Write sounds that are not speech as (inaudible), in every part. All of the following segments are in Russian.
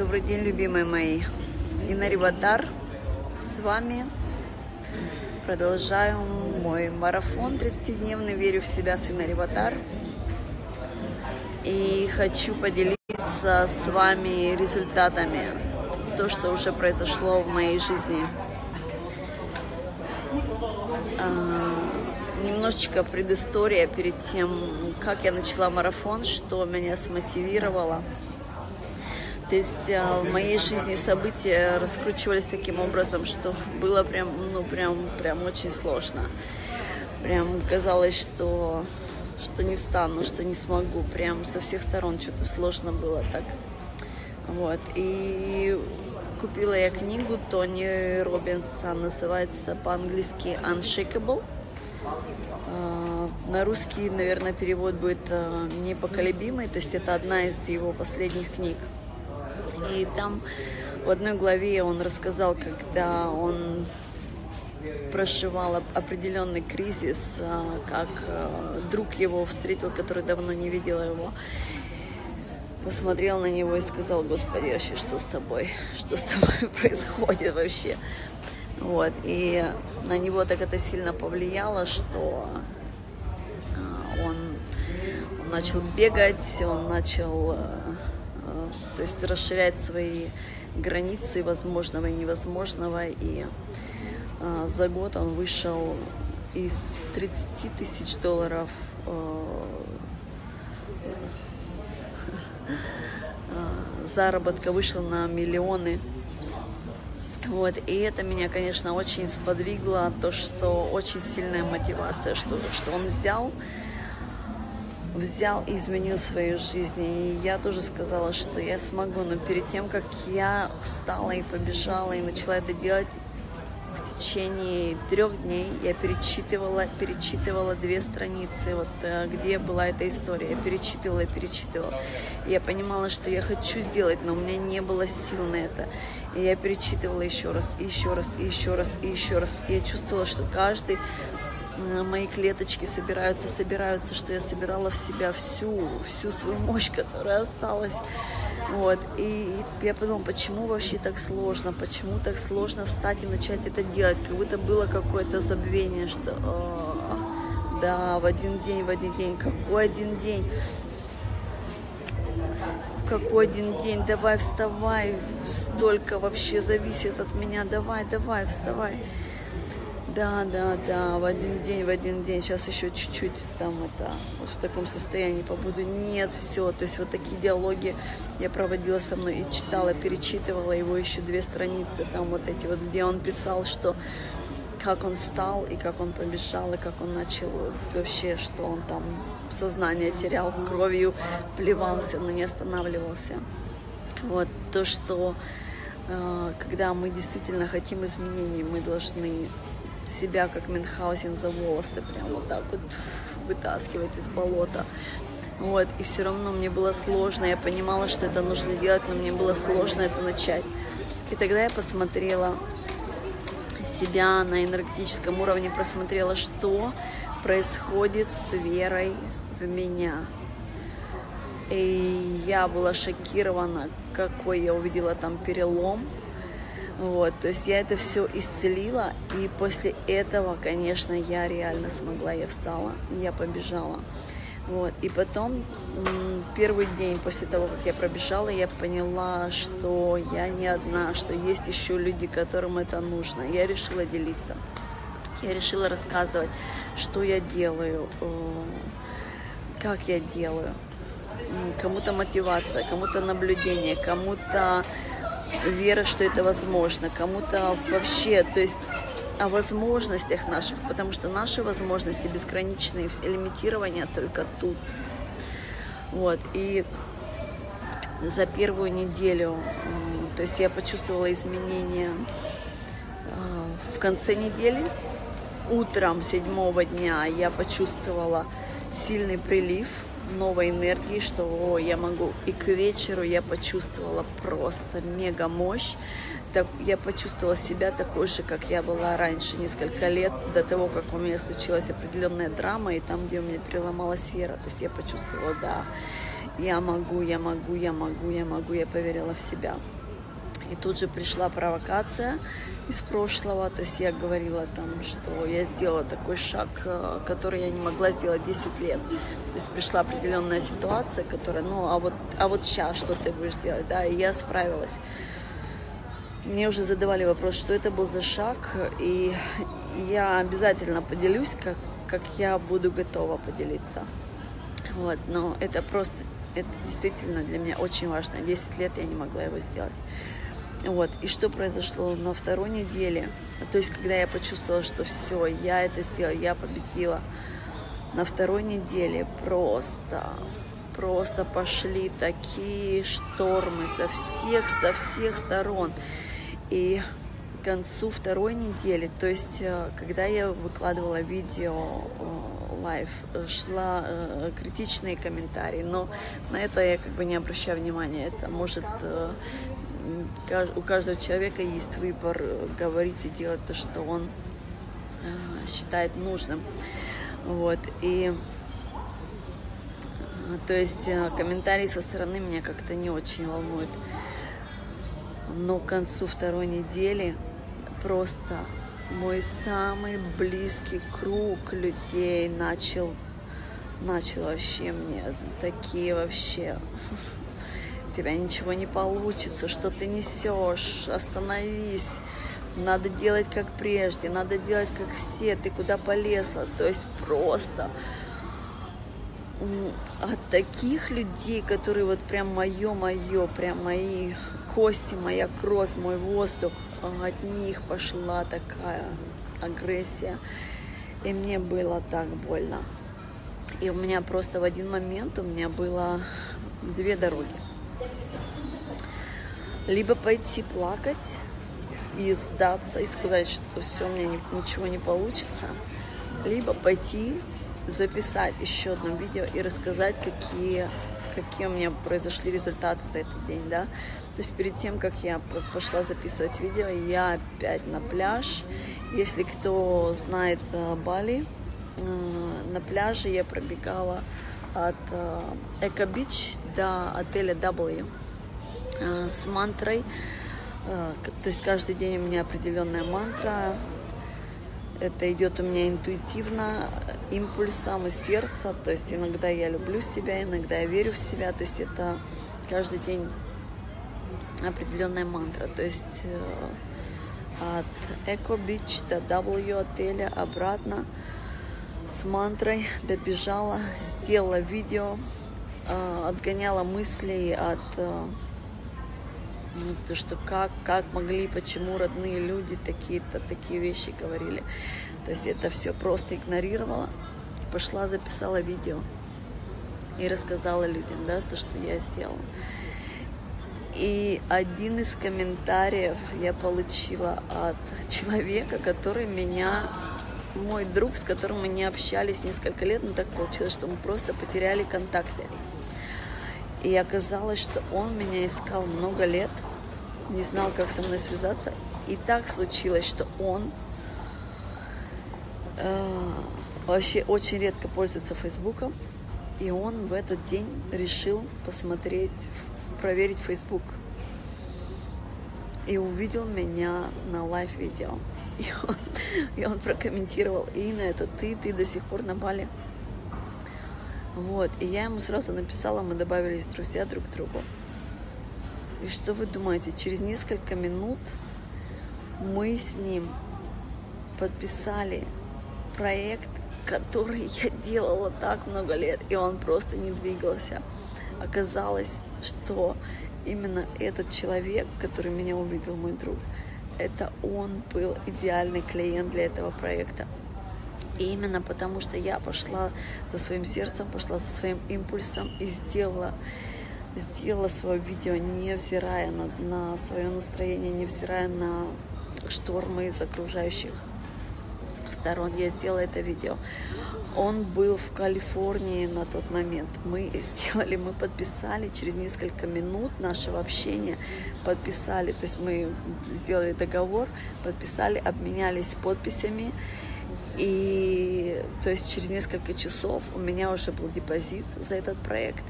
Добрый день, любимые мои. Инна Риватар с вами. Продолжаю мой марафон 30-дневный «Верю в себя» с Риватар. И хочу поделиться с вами результатами, то, что уже произошло в моей жизни. А, немножечко предыстория перед тем, как я начала марафон, что меня смотивировало – то есть а, в моей жизни события раскручивались таким образом, что было прям, ну, прям, прям очень сложно. Прям казалось, что, что не встану, что не смогу. Прям со всех сторон что-то сложно было так. Вот. И купила я книгу Тони Робинса, называется по-английски Unshakable. А, на русский, наверное, перевод будет а, непоколебимый, то есть это одна из его последних книг. И там в одной главе он рассказал, когда он проживал определенный кризис, а, как а, друг его встретил, который давно не видел его, посмотрел на него и сказал, Господи, вообще, что с тобой? Что с тобой (laughs) происходит вообще? Вот, и на него так это сильно повлияло, что а, он, он начал бегать, он начал то есть расширять свои границы возможного и невозможного. И э, за год он вышел из 30 тысяч долларов э, (laughs) заработка вышел на миллионы. Вот, и это меня, конечно, очень сподвигло, то, что очень сильная мотивация, что, что он взял взял и изменил свою жизнь. И я тоже сказала, что я смогу. Но перед тем, как я встала и побежала и начала это делать, в течение трех дней я перечитывала, перечитывала две страницы, вот э, где была эта история. Я перечитывала, перечитывала. Я понимала, что я хочу сделать, но у меня не было сил на это. И я перечитывала еще раз, и еще раз, и еще раз, и еще раз. И я чувствовала, что каждый мои клеточки собираются, собираются, что я собирала в себя всю, всю свою мощь, которая осталась. Вот. И я подумала, почему вообще так сложно, почему так сложно встать и начать это делать, как будто было какое-то забвение, что о, да, в один день, в один день, какой один день, какой один день, давай вставай, столько вообще зависит от меня, давай, давай, вставай. Да, да, да, в один день, в один день, сейчас еще чуть-чуть там это, вот в таком состоянии побуду. Нет, все, то есть вот такие диалоги я проводила со мной и читала, перечитывала его еще две страницы, там вот эти вот, где он писал, что как он стал и как он побежал, и как он начал вообще, что он там сознание терял, кровью плевался, но не останавливался. Вот то, что э, когда мы действительно хотим изменений, мы должны себя, как Мюнхгаузен, за волосы, прям вот так вот вытаскивать из болота. Вот, и все равно мне было сложно, я понимала, что это нужно делать, но мне было сложно это начать. И тогда я посмотрела себя на энергетическом уровне, просмотрела, что происходит с верой в меня. И я была шокирована, какой я увидела там перелом, вот, то есть я это все исцелила, и после этого, конечно, я реально смогла, я встала, я побежала. Вот, и потом, первый день после того, как я пробежала, я поняла, что я не одна, что есть еще люди, которым это нужно. Я решила делиться. Я решила рассказывать, что я делаю, э, как я делаю. Кому-то мотивация, кому-то наблюдение, кому-то вера, что это возможно, кому-то вообще, то есть о возможностях наших, потому что наши возможности безграничные, лимитирования только тут. Вот, и за первую неделю, то есть я почувствовала изменения в конце недели, утром седьмого дня я почувствовала сильный прилив – новой энергии, что о, я могу. И к вечеру я почувствовала просто мега мощь. Так, я почувствовала себя такой же, как я была раньше, несколько лет до того, как у меня случилась определенная драма, и там, где у меня переломалась вера. То есть я почувствовала, да. я могу, я могу, я могу, я могу, я поверила в себя. И тут же пришла провокация из прошлого, то есть я говорила там, что я сделала такой шаг, э, который я не могла сделать 10 лет. То есть пришла определенная ситуация, которая, ну, а вот, а вот сейчас что ты будешь делать, да, и я справилась. Мне уже задавали вопрос, что это был за шаг, и я обязательно поделюсь, как, как я буду готова поделиться. Вот, но это просто, это действительно для меня очень важно. 10 лет я не могла его сделать. Вот, и что произошло на второй неделе, то есть когда я почувствовала, что все, я это сделала, я победила, на второй неделе просто, просто пошли такие штормы со всех, со всех сторон. И к концу второй недели, то есть э, когда я выкладывала видео live, э, шла э, критичные комментарии, но на это я как бы не обращаю внимания. Это может у каждого человека есть выбор говорить и делать то, что он считает нужным. Вот. И то есть комментарии со стороны меня как-то не очень волнуют. Но к концу второй недели просто мой самый близкий круг людей начал, начал вообще мне такие вообще тебя ничего не получится, что ты несешь, остановись, надо делать как прежде, надо делать как все, ты куда полезла, то есть просто от таких людей, которые вот прям мое-мое, прям мои кости, моя кровь, мой воздух, от них пошла такая агрессия. И мне было так больно. И у меня просто в один момент у меня было две дороги. Либо пойти плакать и сдаться, и сказать, что все, у меня ничего не получится, либо пойти записать еще одно видео и рассказать, какие, какие у меня произошли результаты за этот день, да. То есть перед тем, как я пошла записывать видео, я опять на пляж. Если кто знает э, Бали, э, на пляже я пробегала от Эко Бич до отеля W э, с мантрой. То есть каждый день у меня определенная мантра. Это идет у меня интуитивно, импульсом из сердца. То есть иногда я люблю себя, иногда я верю в себя. То есть это каждый день определенная мантра. То есть э, от Эко Бич до W отеля обратно с мантрой добежала, сделала видео, э, отгоняла мысли от э, ну, то, что как, как могли, почему родные люди такие-то, такие вещи говорили. То есть это все просто игнорировала. Пошла, записала видео и рассказала людям, да, то, что я сделала. И один из комментариев я получила от (laughs) человека, который меня, мой друг, с которым мы не общались несколько лет, но так получилось, что мы просто потеряли контакты. И оказалось, что он меня искал много лет, не знал, как со мной связаться. И так случилось, что он э, вообще очень редко пользуется Фейсбуком. И он в этот день решил посмотреть проверить Facebook. И увидел меня на лайв-видео. И он, и он прокомментировал, Инна, это ты, ты до сих пор на Бали. Вот, и я ему сразу написала, мы добавились друзья друг к другу. И что вы думаете, через несколько минут мы с ним подписали проект, который (laughs) я делала так много лет, и он просто не двигался. Оказалось, что именно этот человек, который меня увидел, мой друг, это он был идеальный клиент для этого проекта. И именно потому, что я пошла за своим сердцем, пошла за своим импульсом и сделала, сделала свое видео, невзирая на, на свое настроение, невзирая на штормы из окружающих сторон. Я сделала это видео. Он был в Калифорнии на тот момент. Мы сделали, мы подписали через несколько минут нашего общения, подписали, то есть мы сделали договор, подписали, обменялись подписями. И то есть через несколько часов у меня уже был депозит за этот проект.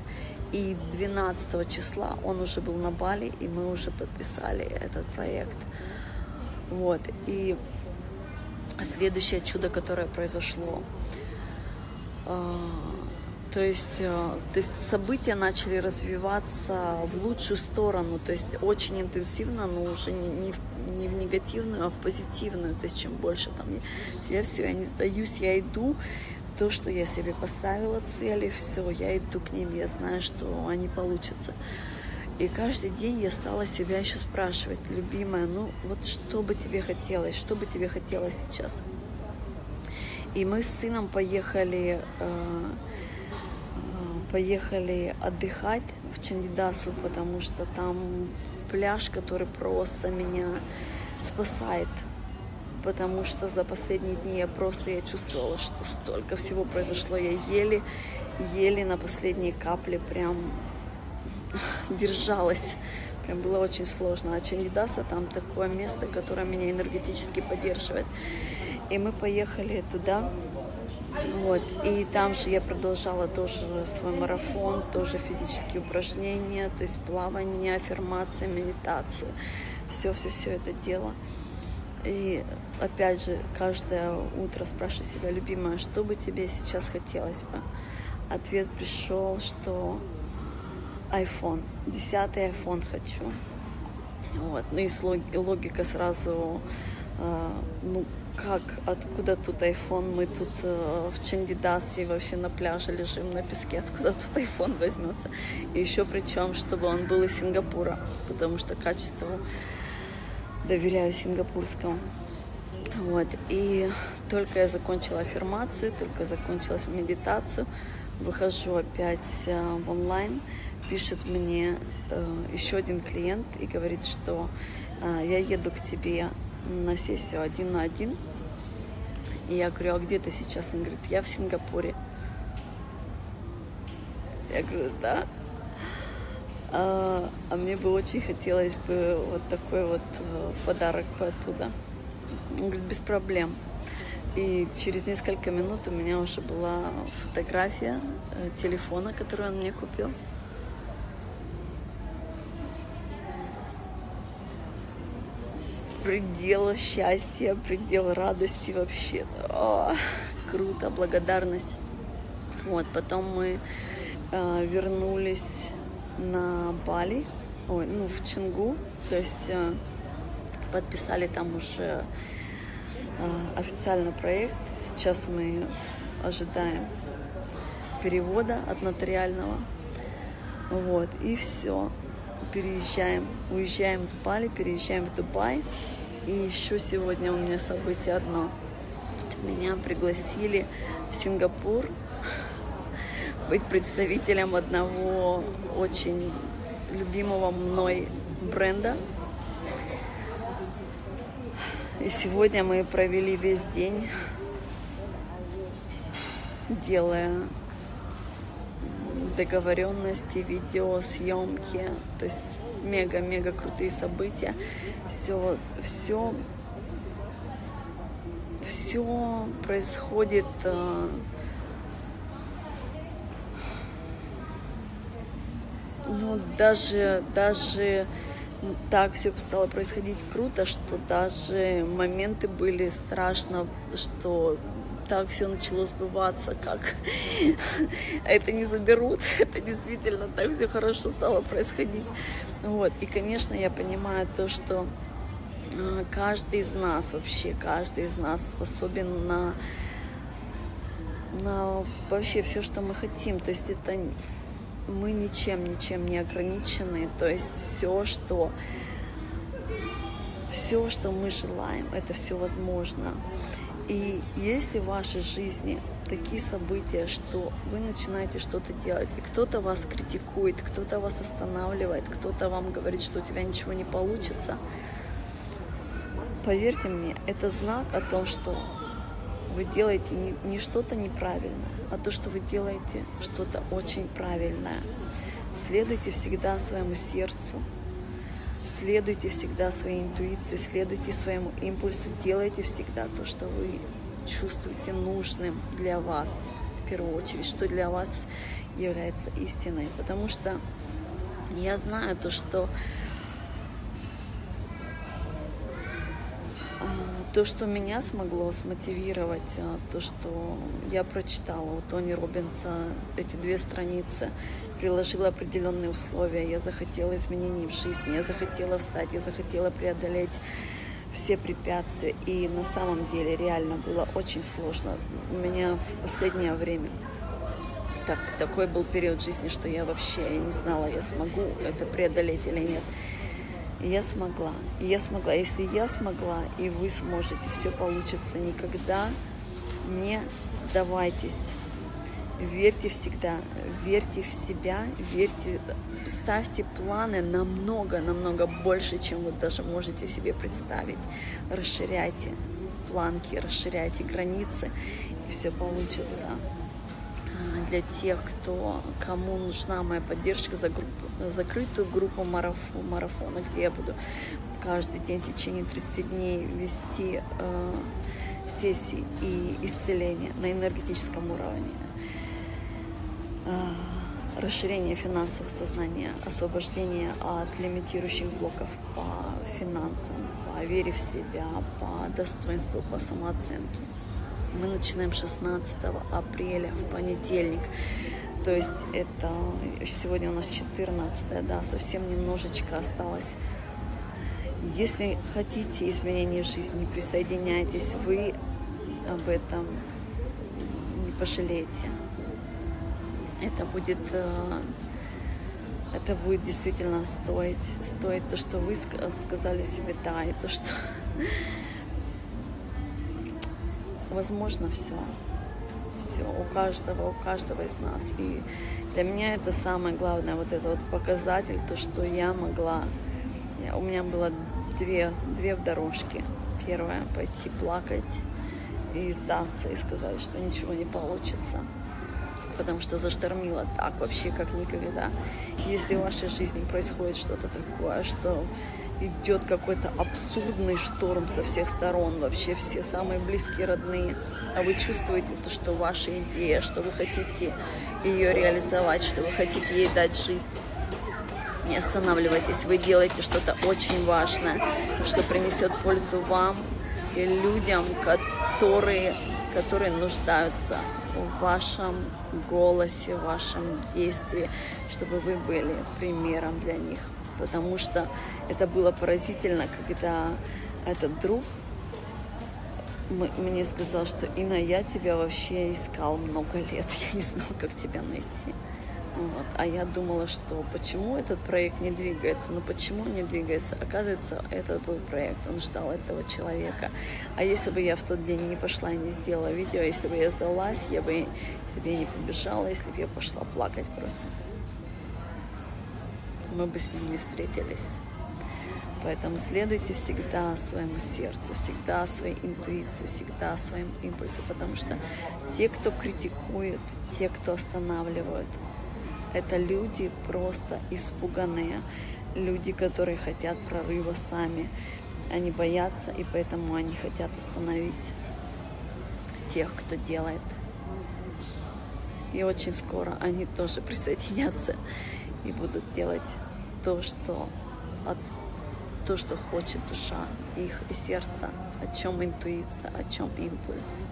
И 12 числа он уже был на Бали, и мы уже подписали этот проект. Вот. И следующее чудо, которое произошло, а, то есть, э, то есть события начали развиваться в лучшую сторону, то есть очень интенсивно, но уже не, не, в, не в негативную, а в позитивную. То есть чем больше там я, я все, я не сдаюсь, я иду, то, что я себе поставила цели, все, я иду к ним, я знаю, что они получатся. И каждый день я стала себя еще спрашивать, любимая, ну вот что бы тебе хотелось, что бы тебе хотелось сейчас? И мы с сыном поехали э, поехали отдыхать в Чандидасу, потому что там пляж, который просто меня спасает. Потому что за последние дни я просто я чувствовала, что столько всего произошло. Я еле, еле на последние капли прям (laughs) держалась. Прям было очень сложно. А Чандидаса там такое место, которое меня энергетически поддерживает. И мы поехали туда, вот. И там же я продолжала тоже свой марафон, тоже физические упражнения, то есть плавание, аффирмация, медитация. Все-все-все это дело. И опять же, каждое утро спрашиваю себя, любимая, что бы тебе сейчас хотелось бы? Ответ пришел, что iPhone, десятый iPhone хочу. Вот. Ну и логика сразу, э, ну, как, откуда тут iPhone, мы тут э, в Чандидасе вообще на пляже лежим на песке, откуда тут iPhone возьмется. И еще причем, чтобы он был из Сингапура, потому что качеству доверяю сингапурскому. Вот. И только я закончила аффирмацию, только закончилась медитацию, выхожу опять э, в онлайн, пишет мне э, еще один клиент и говорит, что э, я еду к тебе на сессию один на один. И я говорю, а где ты сейчас? Он говорит, я в Сингапуре. Я говорю, да. А, а мне бы очень хотелось бы вот такой вот э, подарок по оттуда. Он говорит, без проблем. И через несколько минут у меня уже была фотография э, телефона, который он мне купил. предел счастья, предел радости вообще. О, круто, благодарность. Вот, потом мы э, вернулись на Бали, ой, ну, в Чингу, то есть э, подписали там уже э, официальный проект. Сейчас мы ожидаем перевода от нотариального. Вот, и все переезжаем, уезжаем с Бали, переезжаем в Дубай. И еще сегодня у меня событие одно. Меня пригласили в Сингапур быть представителем одного очень любимого мной бренда. И сегодня мы провели весь день, делая договоренности, видеосъемки, то есть мега-мега крутые события. Все, все, все происходит ну, даже, даже так все стало происходить круто, что даже моменты были страшно, что так все начало сбываться, как (laughs) это не заберут, (laughs) это действительно так все хорошо стало происходить. Вот. И, конечно, я понимаю то, что а, каждый из нас вообще, каждый из нас способен на, на вообще все, что мы хотим. То есть это мы ничем, ничем не ограничены. То есть все, что все, что мы желаем, это все возможно. И если в вашей жизни такие события, что вы начинаете что-то делать, и кто-то вас критикует, кто-то вас останавливает, кто-то вам говорит, что у тебя ничего не получится, поверьте мне, это знак о том, что вы делаете не, не что-то неправильное, а то, что вы делаете что-то очень правильное. Следуйте всегда своему сердцу, Следуйте всегда своей интуиции, следуйте своему импульсу, делайте всегда то, что вы чувствуете нужным для вас в первую очередь, что для вас является истиной. Потому что я знаю то, что то, что меня смогло смотивировать, а, то, что я прочитала у Тони Робинса эти две страницы, приложила определенные условия, я захотела изменений в жизни, я захотела встать, я захотела преодолеть все препятствия. И на самом деле реально было очень сложно. У меня в последнее время так, такой был период жизни, что я вообще не знала, я смогу это преодолеть или нет. Я смогла. Я смогла. Если я смогла, и вы сможете, все получится. Никогда не сдавайтесь. Верьте всегда, верьте в себя, верьте, ставьте планы намного, намного больше, чем вы даже можете себе представить. Расширяйте планки, расширяйте границы, и все получится для тех, кто, кому нужна моя поддержка за группу, закрытую группу марафон, марафона, где я буду каждый день в течение 30 дней вести э, сессии и исцеления на энергетическом уровне. Э, расширение финансового сознания, освобождение от лимитирующих блоков по финансам, по вере в себя, по достоинству, по самооценке. Мы начинаем 16 апреля в понедельник. То есть это сегодня у нас 14, да, совсем немножечко осталось. Если хотите изменений в жизни, присоединяйтесь, вы об этом не пожалеете. Это будет, э, это будет действительно стоить, стоить то, что вы сказали себе да, и то, что (laughs) возможно все. Все, у каждого, у каждого из нас. И для меня это самое главное, вот это вот показатель, то, что я могла. Я, у меня было две, две дорожки. Первая — пойти плакать и сдаться, и сказать, что ничего не получится. Потому что заштормило так вообще, как никогда. Если в вашей жизни происходит что-то такое, что идет какой-то абсурдный шторм со всех сторон, вообще все самые близкие, родные, а вы чувствуете то, что ваша идея, что вы хотите ее реализовать, что вы хотите ей дать жизнь. Не останавливайтесь, вы делаете что-то очень важное, что принесет пользу вам и людям, которые, которые нуждаются в вашем голосе, в вашем действии, чтобы вы были примером для них потому что это было поразительно, когда этот друг мне сказал, что Инна, я тебя вообще искал много лет, я не знал, как тебя найти. Вот. А я думала, что почему этот проект не двигается? Ну почему не двигается? Оказывается, этот был проект, он ждал этого человека. А если бы я в тот день не пошла и не сделала видео, если бы я сдалась, я бы себе не побежала, если бы я пошла плакать просто мы бы с ним не встретились. Поэтому следуйте всегда своему сердцу, всегда своей интуиции, всегда своим импульсу, потому что те, кто критикует, те, кто останавливают, это люди просто испуганные, люди, которые хотят прорыва сами. Они боятся, и поэтому они хотят остановить тех, кто делает. И очень скоро они тоже (laughs) присоединятся и будут делать то, что, от, то, что хочет душа их и сердце, о чем интуиция, о чем импульс.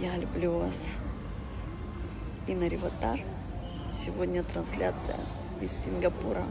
Я люблю вас. Инна Риватар. Сегодня трансляция из Сингапура.